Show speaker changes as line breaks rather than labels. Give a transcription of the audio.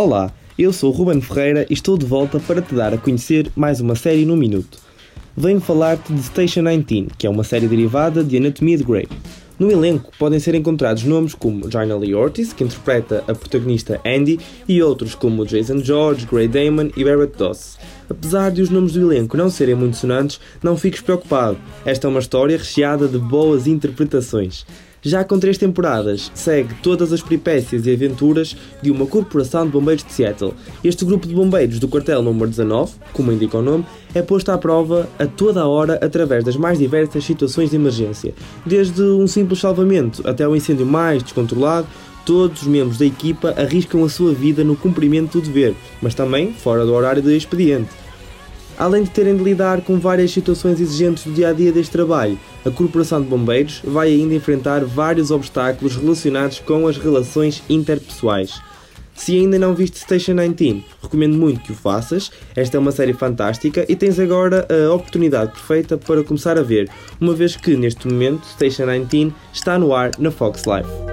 Olá, eu sou Ruben Ferreira e estou de volta para te dar a conhecer mais uma série no minuto. Venho falar-te de Station 19, que é uma série derivada de Anatomia de Grey. No elenco podem ser encontrados nomes como Jaina Lee Ortiz, que interpreta a protagonista Andy, e outros como Jason George, Gray Damon e Barrett Doss. Apesar de os nomes do elenco não serem muito sonantes, não fiques preocupado. Esta é uma história recheada de boas interpretações. Já com três temporadas, segue todas as peripécias e aventuras de uma corporação de bombeiros de Seattle. Este grupo de bombeiros do quartel número 19, como indica o nome, é posto à prova a toda a hora através das mais diversas situações de emergência, desde um simples salvamento até um incêndio mais descontrolado. Todos os membros da equipa arriscam a sua vida no cumprimento do dever, mas também fora do horário de expediente. Além de terem de lidar com várias situações exigentes do dia a dia deste trabalho, a Corporação de Bombeiros vai ainda enfrentar vários obstáculos relacionados com as relações interpessoais. Se ainda não viste Station 19, recomendo muito que o faças. Esta é uma série fantástica e tens agora a oportunidade perfeita para começar a ver, uma vez que neste momento Station 19 está no ar na Fox Life.